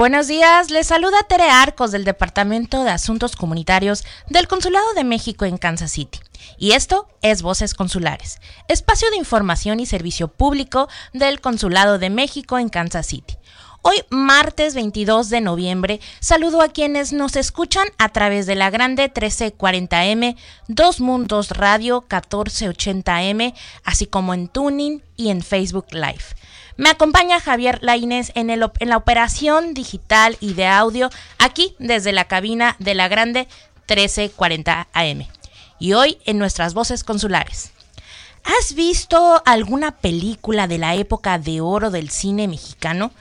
Buenos días, les saluda Tere Arcos del Departamento de Asuntos Comunitarios del Consulado de México en Kansas City. Y esto es Voces Consulares, espacio de información y servicio público del Consulado de México en Kansas City. Hoy, martes 22 de noviembre, saludo a quienes nos escuchan a través de la grande 1340M, Dos Mundos Radio 1480M, así como en Tuning y en Facebook Live. Me acompaña Javier Lainez en, en la operación digital y de audio aquí desde la cabina de la grande 1340 AM. Y hoy en nuestras voces consulares. ¿Has visto alguna película de la época de oro del cine mexicano?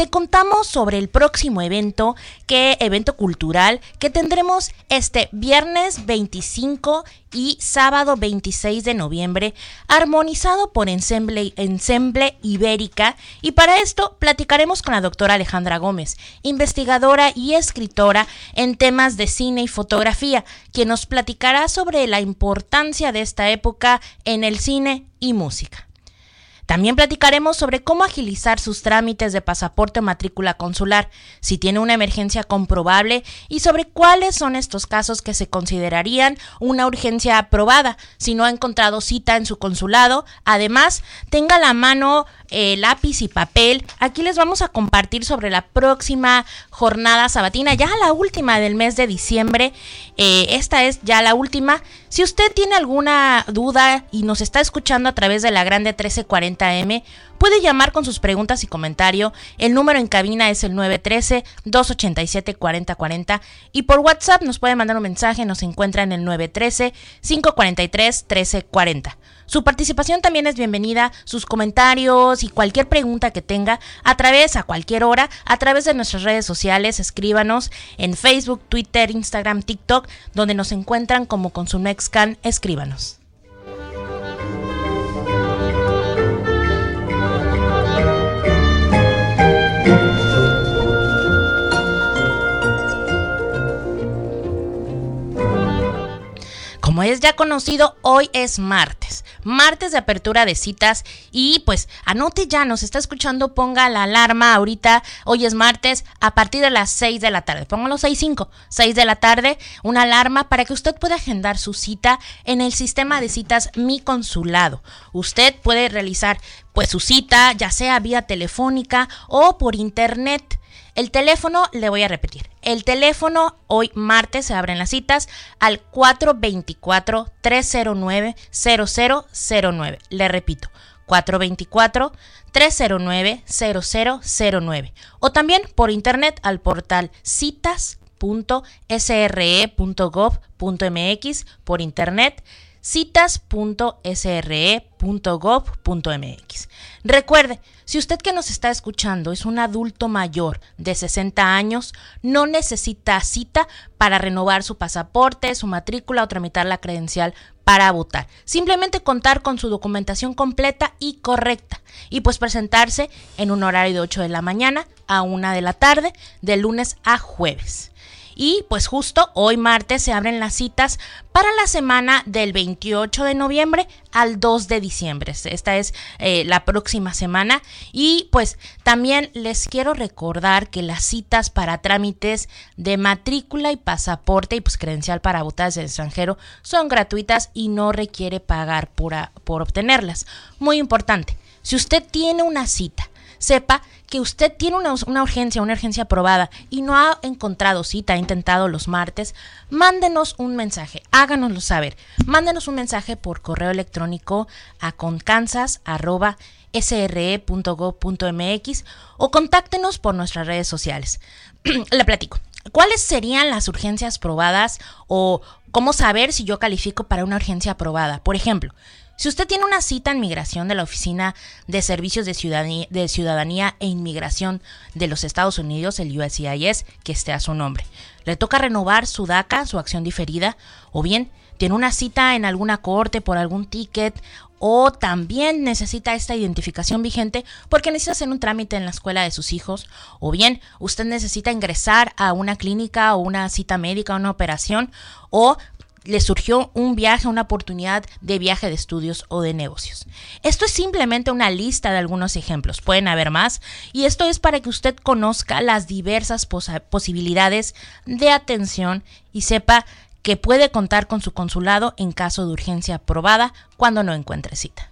Te contamos sobre el próximo evento, que evento cultural que tendremos este viernes 25 y sábado 26 de noviembre, armonizado por Ensemble, Ensemble Ibérica. Y para esto platicaremos con la doctora Alejandra Gómez, investigadora y escritora en temas de cine y fotografía, quien nos platicará sobre la importancia de esta época en el cine y música. También platicaremos sobre cómo agilizar sus trámites de pasaporte o matrícula consular, si tiene una emergencia comprobable y sobre cuáles son estos casos que se considerarían una urgencia aprobada si no ha encontrado cita en su consulado. Además, tenga la mano eh, lápiz y papel. Aquí les vamos a compartir sobre la próxima jornada sabatina, ya la última del mes de diciembre. Eh, esta es ya la última. Si usted tiene alguna duda y nos está escuchando a través de la grande 1340M, puede llamar con sus preguntas y comentario. El número en cabina es el 913-287-4040 y por WhatsApp nos puede mandar un mensaje, nos encuentra en el 913-543-1340. Su participación también es bienvenida, sus comentarios y cualquier pregunta que tenga a través, a cualquier hora, a través de nuestras redes sociales, escríbanos en Facebook, Twitter, Instagram, TikTok, donde nos encuentran como con su Nextcan, escríbanos. Como es ya conocido, hoy es martes, martes de apertura de citas y pues anote ya, nos está escuchando, ponga la alarma ahorita, hoy es martes a partir de las 6 de la tarde, póngalo 6.5, 6 de la tarde, una alarma para que usted pueda agendar su cita en el sistema de citas Mi Consulado. Usted puede realizar pues su cita ya sea vía telefónica o por internet. El teléfono, le voy a repetir, el teléfono hoy martes se abren las citas al 424-309-0009. Le repito, 424-309-0009. O también por internet al portal citas.sre.gov.mx por internet citas.sre.gov.mx. Recuerde, si usted que nos está escuchando es un adulto mayor de 60 años, no necesita cita para renovar su pasaporte, su matrícula o tramitar la credencial para votar. Simplemente contar con su documentación completa y correcta y pues presentarse en un horario de 8 de la mañana a 1 de la tarde, de lunes a jueves. Y pues justo hoy martes se abren las citas para la semana del 28 de noviembre al 2 de diciembre. Esta es eh, la próxima semana. Y pues también les quiero recordar que las citas para trámites de matrícula y pasaporte y pues credencial para votar del extranjero son gratuitas y no requiere pagar por, por obtenerlas. Muy importante, si usted tiene una cita sepa que usted tiene una, urgencia, una urgencia aprobada y no ha encontrado cita, ha intentado los martes, mándenos un mensaje, háganoslo saber. Mándenos un mensaje por correo electrónico a concansas.sre.gov.mx o contáctenos por nuestras redes sociales. Le platico. ¿Cuáles serían las urgencias probadas o cómo saber si yo califico para una urgencia aprobada? Por ejemplo, si usted tiene una cita en migración de la Oficina de Servicios de Ciudadanía, e Inmigración de los Estados Unidos, el USCIS, que esté a su nombre, le toca renovar su DACA, su acción diferida, o bien tiene una cita en alguna corte por algún ticket o también necesita esta identificación vigente porque necesita hacer un trámite en la escuela de sus hijos, o bien usted necesita ingresar a una clínica o una cita médica, una operación, o le surgió un viaje, una oportunidad de viaje de estudios o de negocios. Esto es simplemente una lista de algunos ejemplos, pueden haber más, y esto es para que usted conozca las diversas posibilidades de atención y sepa que puede contar con su consulado en caso de urgencia aprobada cuando no encuentre cita.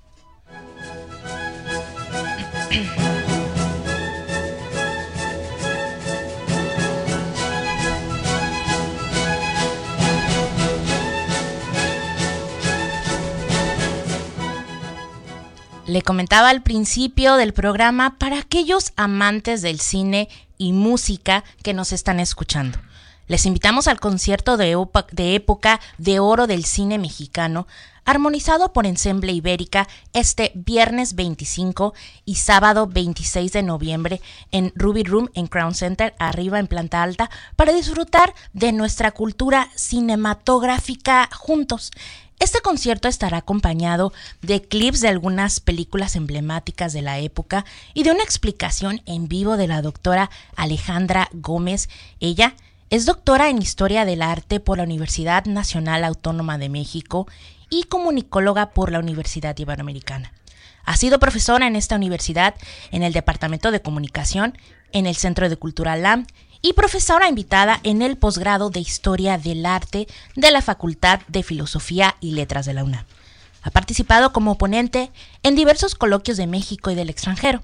Le comentaba al principio del programa para aquellos amantes del cine y música que nos están escuchando. Les invitamos al concierto de, época de oro del cine mexicano, armonizado por Ensemble Ibérica este viernes 25 y sábado 26 de noviembre en Ruby Room en Crown Center, arriba en planta alta, para disfrutar de nuestra cultura cinematográfica juntos. Este concierto estará acompañado de clips de algunas películas emblemáticas de la época y de una explicación en vivo de la doctora Alejandra Gómez. Ella es doctora en Historia del Arte por la Universidad Nacional Autónoma de México y comunicóloga por la Universidad Iberoamericana. Ha sido profesora en esta universidad en el Departamento de Comunicación, en el Centro de Cultura LAM y profesora invitada en el posgrado de Historia del Arte de la Facultad de Filosofía y Letras de la UNAM. Ha participado como ponente en diversos coloquios de México y del extranjero,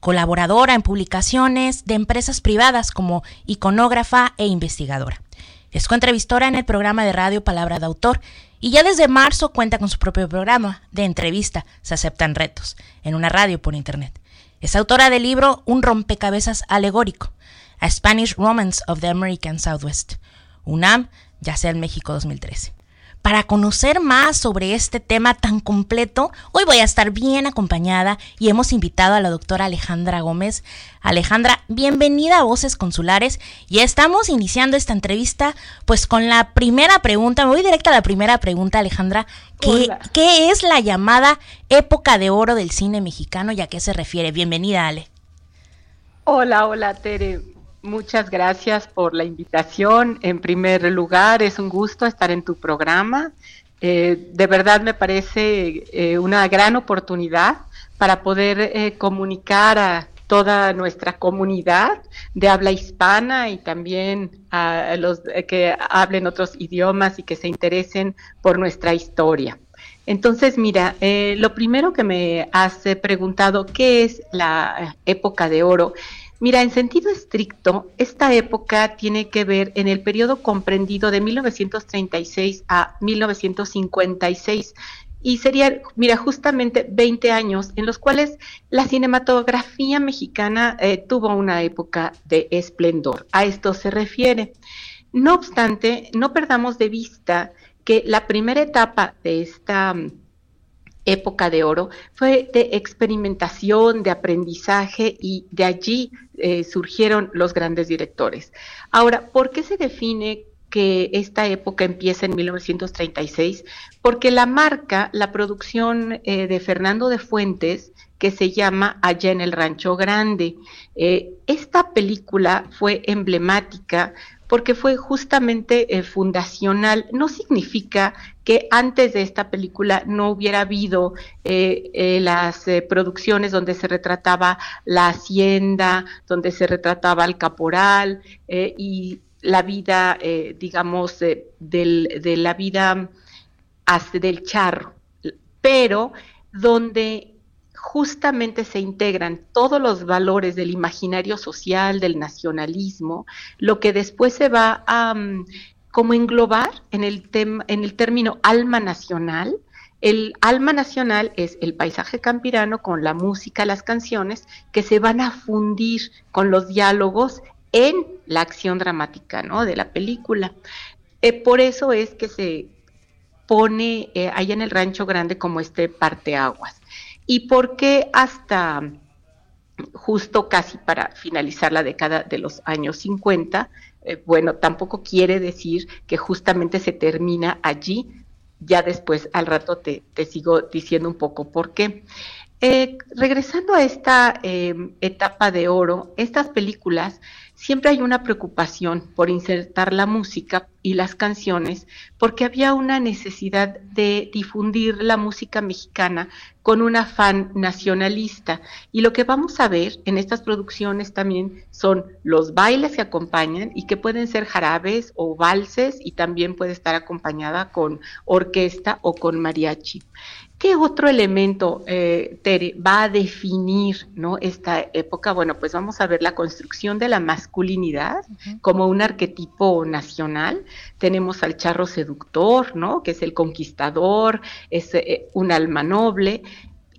colaboradora en publicaciones de empresas privadas como iconógrafa e investigadora. Es coentrevistora en el programa de radio Palabra de Autor y ya desde marzo cuenta con su propio programa de entrevista Se aceptan retos en una radio por internet. Es autora del libro Un rompecabezas alegórico, a Spanish Romance of the American Southwest, UNAM, ya sea en México 2013. Para conocer más sobre este tema tan completo, hoy voy a estar bien acompañada y hemos invitado a la doctora Alejandra Gómez. Alejandra, bienvenida a Voces Consulares y estamos iniciando esta entrevista pues con la primera pregunta, me voy directa a la primera pregunta Alejandra, ¿qué, ¿qué es la llamada época de oro del cine mexicano y a qué se refiere? Bienvenida Ale. Hola, hola Tere. Muchas gracias por la invitación. En primer lugar, es un gusto estar en tu programa. Eh, de verdad me parece eh, una gran oportunidad para poder eh, comunicar a toda nuestra comunidad de habla hispana y también a los que hablen otros idiomas y que se interesen por nuestra historia. Entonces, mira, lo primero que me has preguntado, ¿qué es la época de oro? Mira, en sentido estricto, esta época tiene que ver en el periodo comprendido de 1936 a 1956 y sería, mira, justamente 20 años en los cuales la cinematografía mexicana eh, tuvo una época de esplendor. A esto se refiere. No obstante, no perdamos de vista que la primera etapa de esta época de oro fue de experimentación, de aprendizaje y de allí eh, surgieron los grandes directores. Ahora, ¿por qué se define que esta época empieza en 1936? Porque la marca, la producción eh, de Fernando de Fuentes, que se llama Allá en el Rancho Grande. Eh, esta película fue emblemática porque fue justamente eh, fundacional. No significa que antes de esta película no hubiera habido eh, eh, las producciones donde se retrataba la hacienda, donde se retrataba el caporal y la vida, digamos, de la vida del charro, pero donde justamente se integran todos los valores del imaginario social, del nacionalismo, lo que después se va a mm, como englobar en el, en el término alma nacional. El alma nacional es el paisaje campirano con la música, las canciones, que se van a fundir con los diálogos en la acción dramática ¿no? de la película. Eh, por eso es que se pone eh, ahí en el rancho grande como este parteaguas y por qué hasta justo casi para finalizar la década de los años 50, eh, bueno, tampoco quiere decir que justamente se termina allí, ya después al rato te, sigo diciendo un poco por qué. Eh, regresando a esta em, etapa de oro, estas películas siempre hay una preocupación por insertar la música y las canciones porque había una necesidad de difundir la música mexicana con un afán nacionalista. Y lo que vamos a ver en estas producciones también son los bailes que acompañan y que pueden ser jarabes o valses y también puede estar acompañada con orquesta o con mariachi. ¿Qué otro elemento, eh, Tere, va a definir ¿no? esta época? Bueno, pues vamos a ver la construcción de la masculinidad como un arquetipo nacional. Tenemos al charro seductor, ¿no? que es el conquistador, es eh, un alma noble,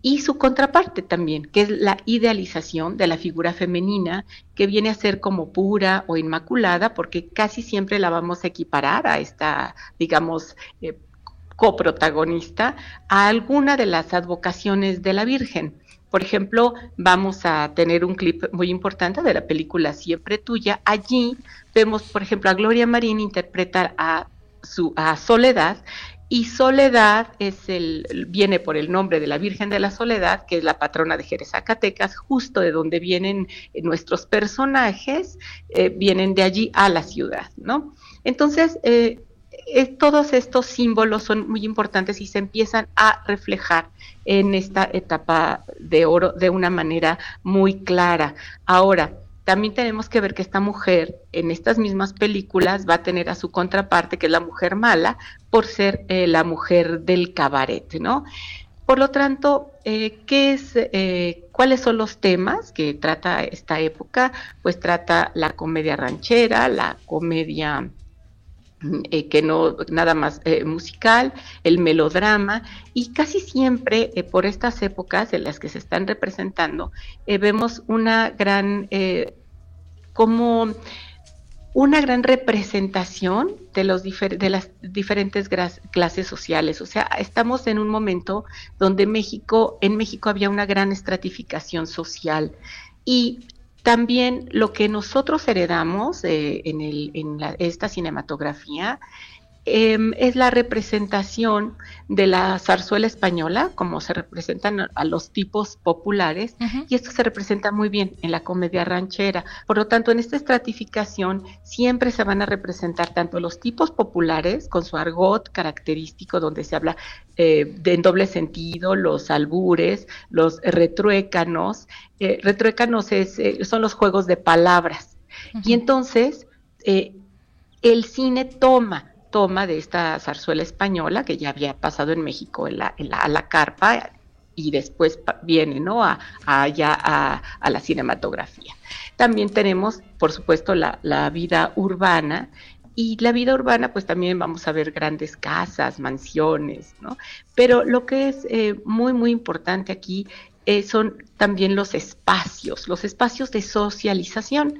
y su contraparte también, que es la idealización de la figura femenina, que viene a ser como pura o inmaculada, porque casi siempre la vamos a equiparar a esta, digamos, eh, coprotagonista a alguna de las advocaciones de la Virgen. Por ejemplo, vamos a tener un clip muy importante de la película Siempre Tuya. Allí vemos, por ejemplo, a Gloria Marín interpretar a, su, a Soledad y Soledad es el, viene por el nombre de la Virgen de la Soledad, que es la patrona de Jerez Zacatecas, justo de donde vienen nuestros personajes, eh, vienen de allí a la ciudad, ¿no? Entonces, eh, todos estos símbolos son muy importantes y se empiezan a reflejar en esta etapa de oro de una manera muy clara. Ahora, también tenemos que ver que esta mujer en estas mismas películas va a tener a su contraparte, que es la mujer mala, por ser eh, la mujer del cabaret, ¿no? Por lo tanto, eh, ¿qué es, eh, ¿cuáles son los temas que trata esta época? Pues trata la comedia ranchera, la comedia eh, que no nada más eh, musical, el melodrama, y casi siempre eh, por estas épocas en las que se están representando, vemos una gran, como una gran representación de, los de las diferentes clases sociales. O sea, estamos en un momento donde México, en México había una gran estratificación social y también lo que nosotros heredamos eh, en, el, en esta cinematografía Em, es la representación de la zarzuela española, como se representan a los tipos populares, y esto se representa muy bien en la comedia ranchera. Por lo tanto, en esta estratificación siempre se van a representar tanto los tipos populares, con su argot característico, donde se habla eh, de, en doble sentido, los albures, los retruécanos. Eh, retruécanos es, eh, son los juegos de palabras. Y entonces, el cine toma toma de esta zarzuela española que ya había pasado en México en la, a la carpa y después viene ¿no? a, a, la cinematografía. También tenemos, por supuesto, la, vida urbana y la vida urbana, pues también vamos a ver grandes casas, mansiones, ¿no? Pero lo que es eh, muy, muy importante aquí eh, son también los espacios, los espacios de socialización.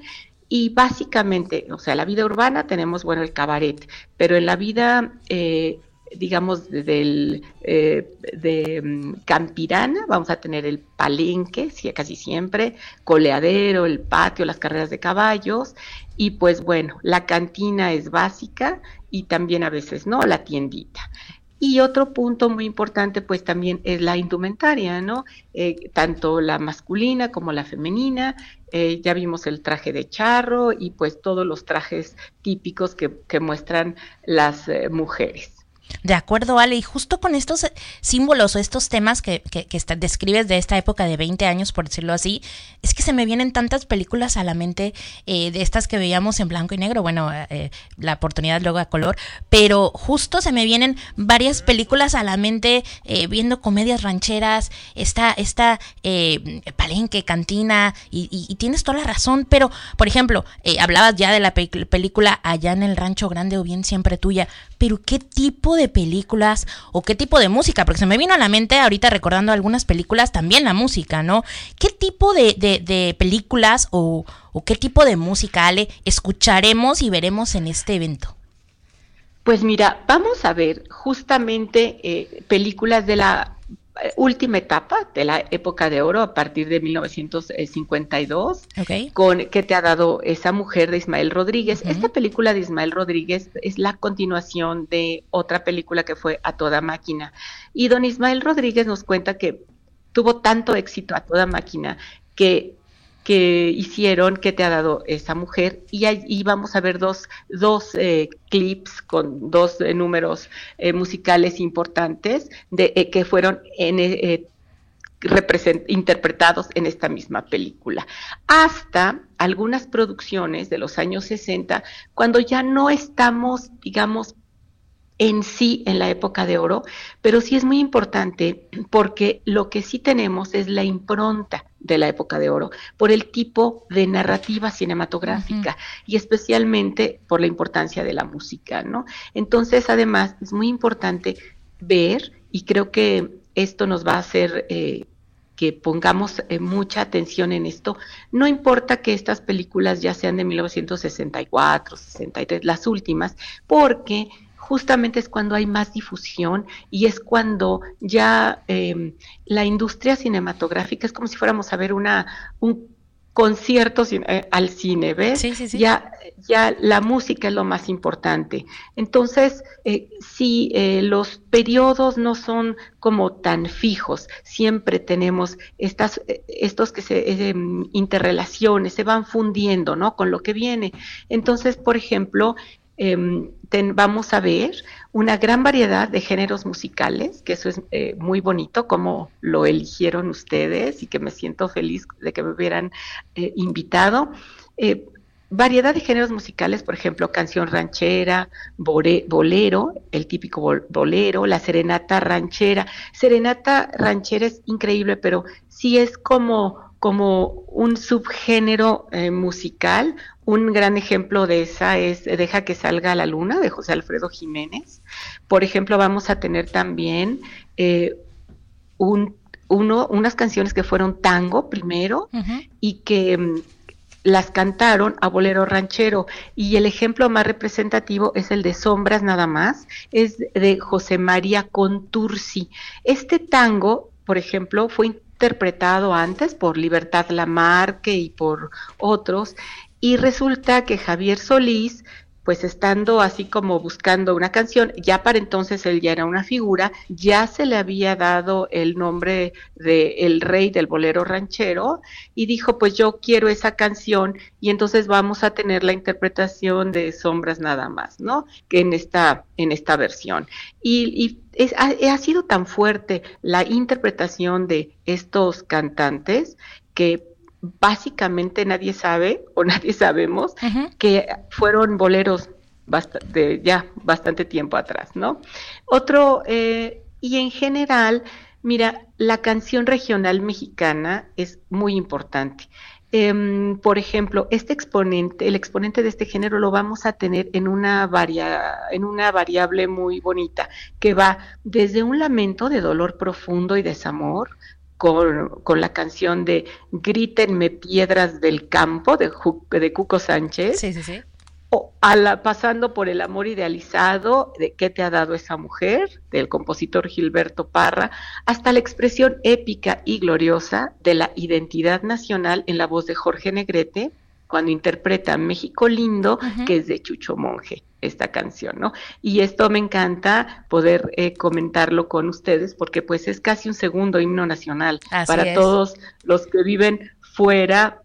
Y básicamente, o sea, la vida urbana tenemos, bueno, el cabaret, pero en la vida, eh, digamos, del, eh, de mm, campirana, vamos a tener el palenque, casi siempre, coleadero, el patio, las carreras de caballos, y pues bueno, la cantina es básica y también a veces, ¿no? La tiendita. Y otro punto muy importante, pues también es la indumentaria, ¿no? Eh, tanto la masculina como la femenina. Eh, ya vimos el traje de charro y pues todos los trajes típicos que, que muestran las eh, mujeres. De acuerdo, Ale, y justo con estos eh, símbolos o estos temas que, que, describes de esta época de 20 años, por decirlo así, es que se me vienen tantas películas a la mente eh, de estas que veíamos en blanco y negro, bueno, eh, la oportunidad luego a color, pero justo se me vienen varias películas a la mente viendo comedias rancheras, esta, esta palenque, cantina, y, tienes toda la razón, pero, por ejemplo, hablabas ya de la película Allá en el Rancho Grande o bien siempre tuya, pero ¿qué tipo de películas o qué tipo de música? Porque se me vino a la mente ahorita recordando algunas películas, también la música, ¿no? ¿Qué tipo de, películas o, o, qué tipo de música, Ale, escucharemos y veremos en este evento? Pues mira, vamos a ver justamente eh, películas de la última etapa de la época de oro a partir de 1952, con que te ha dado esa mujer de Ismael Rodríguez. Esta película de Ismael Rodríguez es la continuación de otra película que fue A Toda Máquina. Y don Ismael Rodríguez nos cuenta que tuvo tanto éxito a toda máquina que que hicieron ¿Qué te ha dado esa mujer? Y ahí vamos a ver dos, dos eh, clips con dos eh, números eh, musicales importantes que fueron interpretados en esta misma película. Hasta algunas producciones de los años 60, cuando ya no estamos, digamos, en sí en la época de oro, pero sí es muy importante porque lo que sí tenemos es la impronta de la época de oro, por el tipo de narrativa cinematográfica y especialmente por la importancia de la música, ¿no? Entonces, además, es muy importante ver, y creo que esto nos va a hacer eh, que pongamos eh, mucha atención en esto. No importa que estas películas ya sean de 1964, 63, las últimas, porque justamente es cuando hay más difusión y es cuando ya em, la industria cinematográfica es como si fuéramos a ver una un concierto eh, al cine, ¿ves? Sí, sí, sí. Ya, ya la música es lo más importante. Entonces, eh, si eh, los periodos no son como tan fijos, siempre tenemos estas, estos que se interrelaciones, se van fundiendo, ¿no? Con lo que viene. Entonces, por ejemplo, Em, vamos a ver una gran variedad de géneros musicales, que eso es eh, muy bonito, como lo eligieron ustedes y que me siento feliz de que me hubieran eh, invitado. Eh, variedad de géneros musicales, por ejemplo, canción ranchera, bolero, el típico bolero, la serenata ranchera. Serenata ranchera es increíble, pero sí es como, como un subgénero musical un gran ejemplo de esa es Deja que salga la luna de José Alfredo Jiménez. Por ejemplo, vamos a tener también eh, un, uno, unas canciones que fueron tango primero y que mm, las cantaron a bolero ranchero. Y el ejemplo más representativo es el de Sombras nada más, es de José María Contursi. Este tango, por ejemplo, fue interpretado antes por Libertad Lamarque y por otros, y resulta que Javier Solís, pues estando así como buscando una canción, ya para entonces él ya era una figura, ya se le había dado el nombre de el rey del bolero ranchero y dijo, pues yo quiero esa canción y entonces vamos a tener la interpretación de Sombras nada más, ¿no? Que en esta en esta versión. Y, ha, ha sido tan fuerte la interpretación de estos cantantes que básicamente nadie sabe o nadie sabemos que fueron boleros de ya bastante tiempo atrás, ¿no? Otro, eh, y en general, mira, la canción regional mexicana es muy importante. Em, por ejemplo, este exponente, el exponente de este género lo vamos a tener en una, varia, en una variable muy bonita, que va desde un lamento de dolor profundo y desamor, con, la canción de Grítenme piedras del campo de, de Cuco Sánchez. Sí, sí, sí. O pasando por el amor idealizado de qué te ha dado esa mujer, del compositor Gilberto Parra, hasta la expresión épica y gloriosa de la identidad nacional en la voz de Jorge Negrete, cuando interpreta México Lindo, que es de Chucho Monje, esta canción, ¿no? Y esto me encanta poder eh, comentarlo con ustedes porque pues es casi un segundo himno nacional para todos los que viven fuera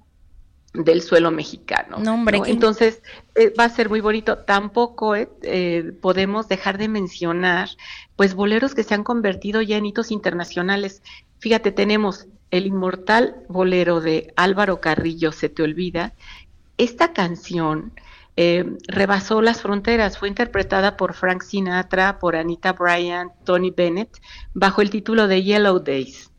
del suelo mexicano. No, hombre, Entonces eh, va a ser muy bonito. Tampoco eh, podemos dejar de mencionar pues boleros que se han convertido ya en hitos internacionales. Fíjate, tenemos el inmortal bolero de Álvaro Carrillo, Se te olvida, esta canción eh, rebasó las fronteras, fue interpretada por Frank Sinatra, por Anita Bryant, Tony Bennett, bajo el título de Yellow Days.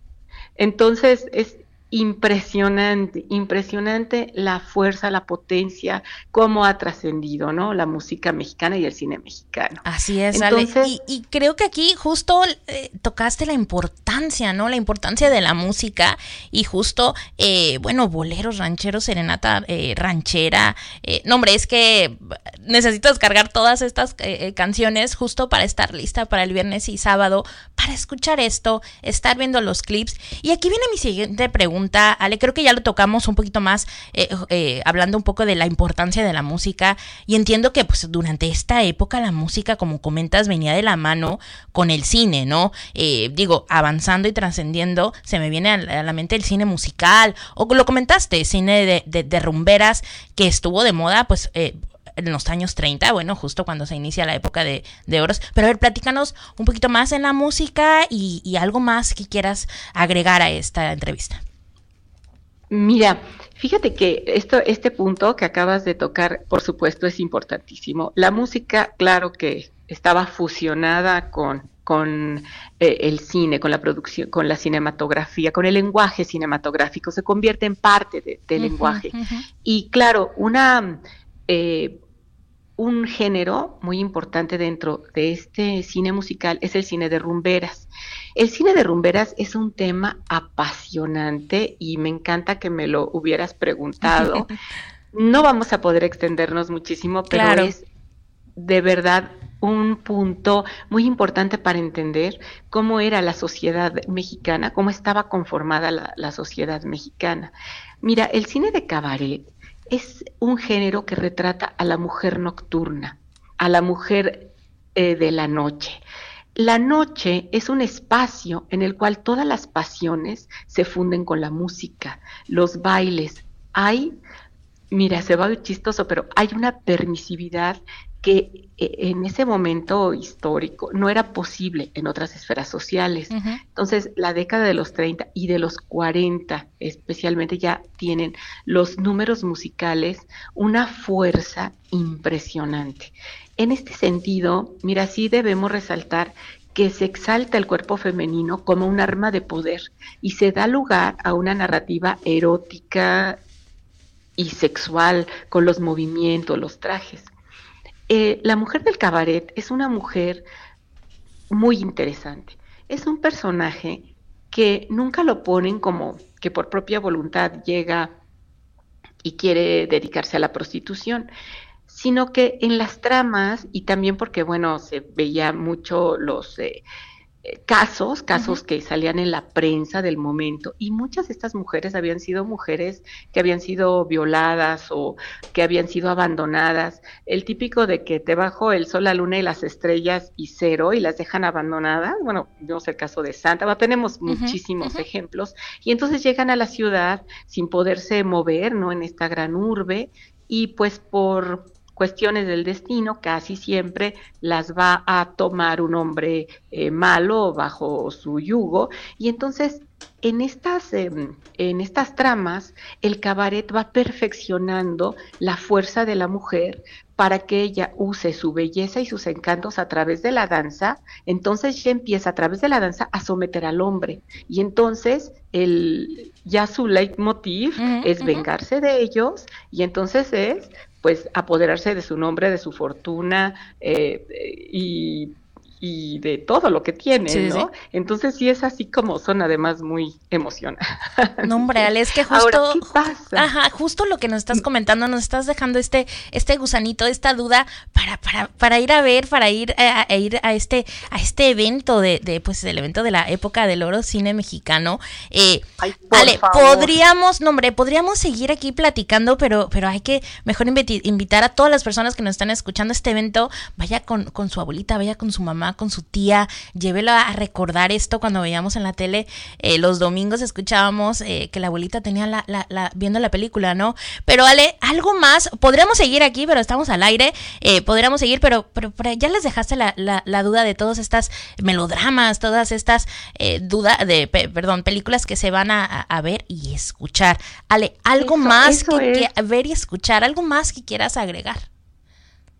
Entonces es impresionante, impresionante la fuerza, la potencia, cómo ha trascendido, ¿no? La música mexicana y el cine mexicano. Así es, Entonces, Y, creo que aquí justo eh, tocaste la importancia, ¿no? La importancia de la música y justo, eh, bueno, boleros, rancheros, serenata eh, ranchera. no, hombre, es que necesito descargar todas estas canciones justo para estar lista para el viernes y sábado, para escuchar esto, estar viendo los clips. Y aquí viene mi siguiente pregunta Ale, creo que ya lo tocamos un poquito más, eh, eh, hablando un poco de la importancia de la música, y entiendo que pues durante esta época la música, como comentas, venía de la mano con el cine, ¿no? Eh, digo, avanzando y trascendiendo, se me viene a la mente el cine musical, o lo comentaste, cine de, de, de rumberas, que estuvo de moda, pues... Eh, en los años 30, bueno, justo cuando se inicia la época de, de oros. Pero a ver, platícanos un poquito más en la música y algo más que quieras agregar a esta entrevista. Mira, fíjate que esto, este punto que acabas de tocar, por supuesto, es importantísimo. La música, claro que estaba fusionada con, con eh, el cine, con la producción, con la cinematografía, con el lenguaje cinematográfico, se convierte en parte de, del uh -huh, lenguaje. Uh -huh. Y claro, una eh, un género muy importante dentro de este cine musical es el cine de rumberas. El cine de rumberas es un tema apasionante y me encanta que me lo hubieras preguntado. No vamos a poder extendernos muchísimo, pero claro. es de verdad un punto muy importante para entender cómo era la sociedad mexicana, cómo estaba conformada la, la sociedad mexicana. Mira, el cine de cabaret es un género que retrata a la mujer nocturna, a la mujer eh, de la noche. La noche es un espacio en el cual todas las pasiones se funden con la música, los bailes. Hay, mira, se va a chistoso, pero hay una permisividad que eh, en ese momento histórico no era posible en otras esferas sociales. Uh -huh. Entonces, la década de los 30 y de los 40 especialmente ya tienen los números musicales una fuerza impresionante. En este sentido, mira, sí debemos resaltar que se exalta el cuerpo femenino como un arma de poder y se da lugar a una narrativa erótica y sexual con los movimientos, los trajes. Eh, la mujer del cabaret es una mujer muy interesante. Es un personaje que nunca lo ponen como que por propia voluntad llega y quiere dedicarse a la prostitución, sino que en las tramas y también porque, bueno, se veía mucho los... Eh, casos, casos uh -huh. que salían en la prensa del momento y muchas de estas mujeres habían sido mujeres que habían sido violadas o que habían sido abandonadas. El típico de que te bajo el sol, la luna y las estrellas y cero y las dejan abandonadas. Bueno, vemos el caso de Santa, bueno, tenemos uh -huh, muchísimos uh -huh. ejemplos y entonces llegan a la ciudad sin poderse mover, ¿no? En esta gran urbe y pues por cuestiones del destino, casi siempre las va a tomar un hombre eh, malo bajo su yugo. Y entonces, en estas, eh, en estas tramas, el cabaret va perfeccionando la fuerza de la mujer para que ella use su belleza y sus encantos a través de la danza, entonces ya empieza a través de la danza a someter al hombre. Y entonces el, ya su leitmotiv uh -huh, es vengarse uh -huh. de ellos y entonces es pues apoderarse de su nombre, de su fortuna eh, y y de todo lo que tiene, sí, ¿no? Sí. Entonces sí es así como son además muy emocionantes. No, hombre, Ale, es que justo, Ahora, ¿qué pasa? Ajá, justo lo que nos estás comentando, nos estás dejando este, este gusanito, esta duda para, para, para ir a ver, para ir a, a ir a este, a este evento de, de, pues el evento de la época del oro cine mexicano. Eh, Ay, Ale, favor. podríamos, no, hombre, podríamos seguir aquí platicando, pero, pero hay que mejor invitar a todas las personas que nos están escuchando este evento, vaya con, con su abuelita, vaya con su mamá, con su tía, llévela a recordar esto cuando veíamos en la tele, eh, los domingos escuchábamos eh, que la abuelita tenía la, la, la, viendo la película, ¿no? Pero Ale, algo más, podríamos seguir aquí, pero estamos al aire, eh, podríamos seguir, pero, pero, pero, ya les dejaste la, la, duda de todas estas melodramas, todas estas dudas de, pe perdón, películas que se van a, a, ver y escuchar. Ale, algo eso, más eso que, que ver y escuchar, algo más que quieras agregar.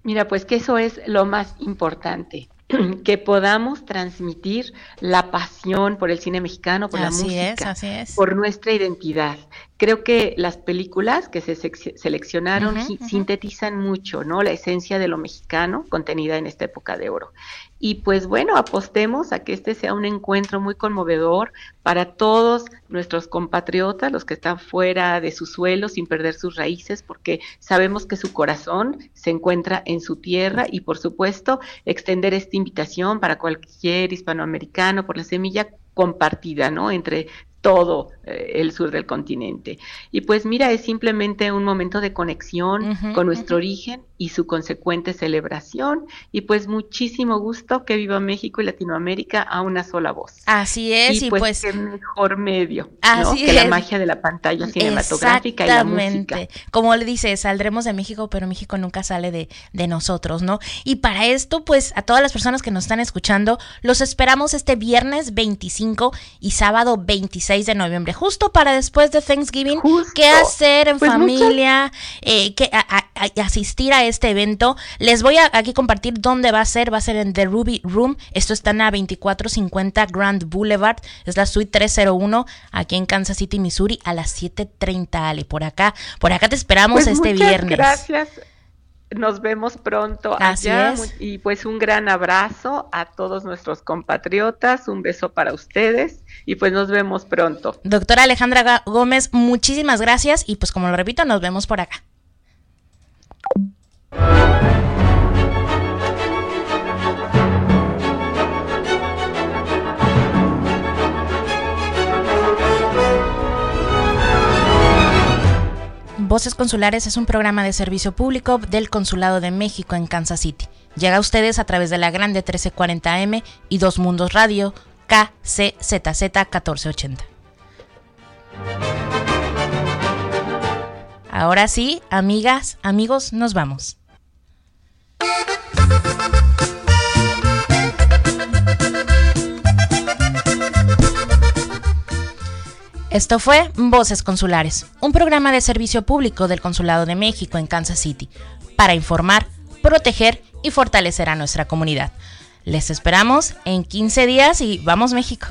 Mira, pues que eso es lo más importante que podamos transmitir la pasión por el cine mexicano, por así la música, es, es. por nuestra identidad. Creo que las películas que se seleccionaron uh -huh, uh -huh. sintetizan mucho, ¿no? La esencia de lo mexicano contenida en esta época de oro. Y pues bueno, apostemos a que este sea un encuentro muy conmovedor para todos nuestros compatriotas, los que están fuera de su suelo sin perder sus raíces, porque sabemos que su corazón se encuentra en su tierra y por supuesto extender esta invitación para cualquier hispanoamericano por la semilla compartida, ¿no? Entre todo eh, el sur del continente. Y pues mira, es simplemente un momento de conexión con nuestro origen y su consecuente celebración. Y pues muchísimo gusto que viva México y Latinoamérica a una sola voz. Así es, y, pues, pues, qué mejor medio que la magia de la pantalla cinematográfica y la música. Como le dice, saldremos de México, pero México nunca sale de, de nosotros, ¿no? Y para esto, pues a todas las personas que nos están escuchando, los esperamos este viernes 25 y sábado 26 de noviembre, justo para después de Thanksgiving, qué hacer en pues familia, eh, que, asistir a este evento. Les voy a aquí compartir dónde va a ser, va a ser en The Ruby Room, esto está en la 2450 Grand Boulevard, es la suite 301 aquí en Kansas City, Missouri a las 7.30, Ale, por acá, por acá te esperamos pues este viernes. Gracias. Nos vemos pronto Así allá y pues un gran abrazo a todos nuestros compatriotas, un beso para ustedes y pues nos vemos pronto. Doctora Alejandra Gómez, muchísimas gracias y pues como lo repito, nos vemos por acá. Voces Consulares es un programa de servicio público del Consulado de México en Kansas City. Llega a ustedes a través de la Grande 1340M y Dos Mundos Radio KCZZ 1480. Ahora sí, amigas, amigos, nos vamos. Esto fue Voces Consulares, un programa de servicio público del Consulado de México en Kansas City, para informar, proteger y fortalecer a nuestra comunidad. Les esperamos en 15 días y vamos México.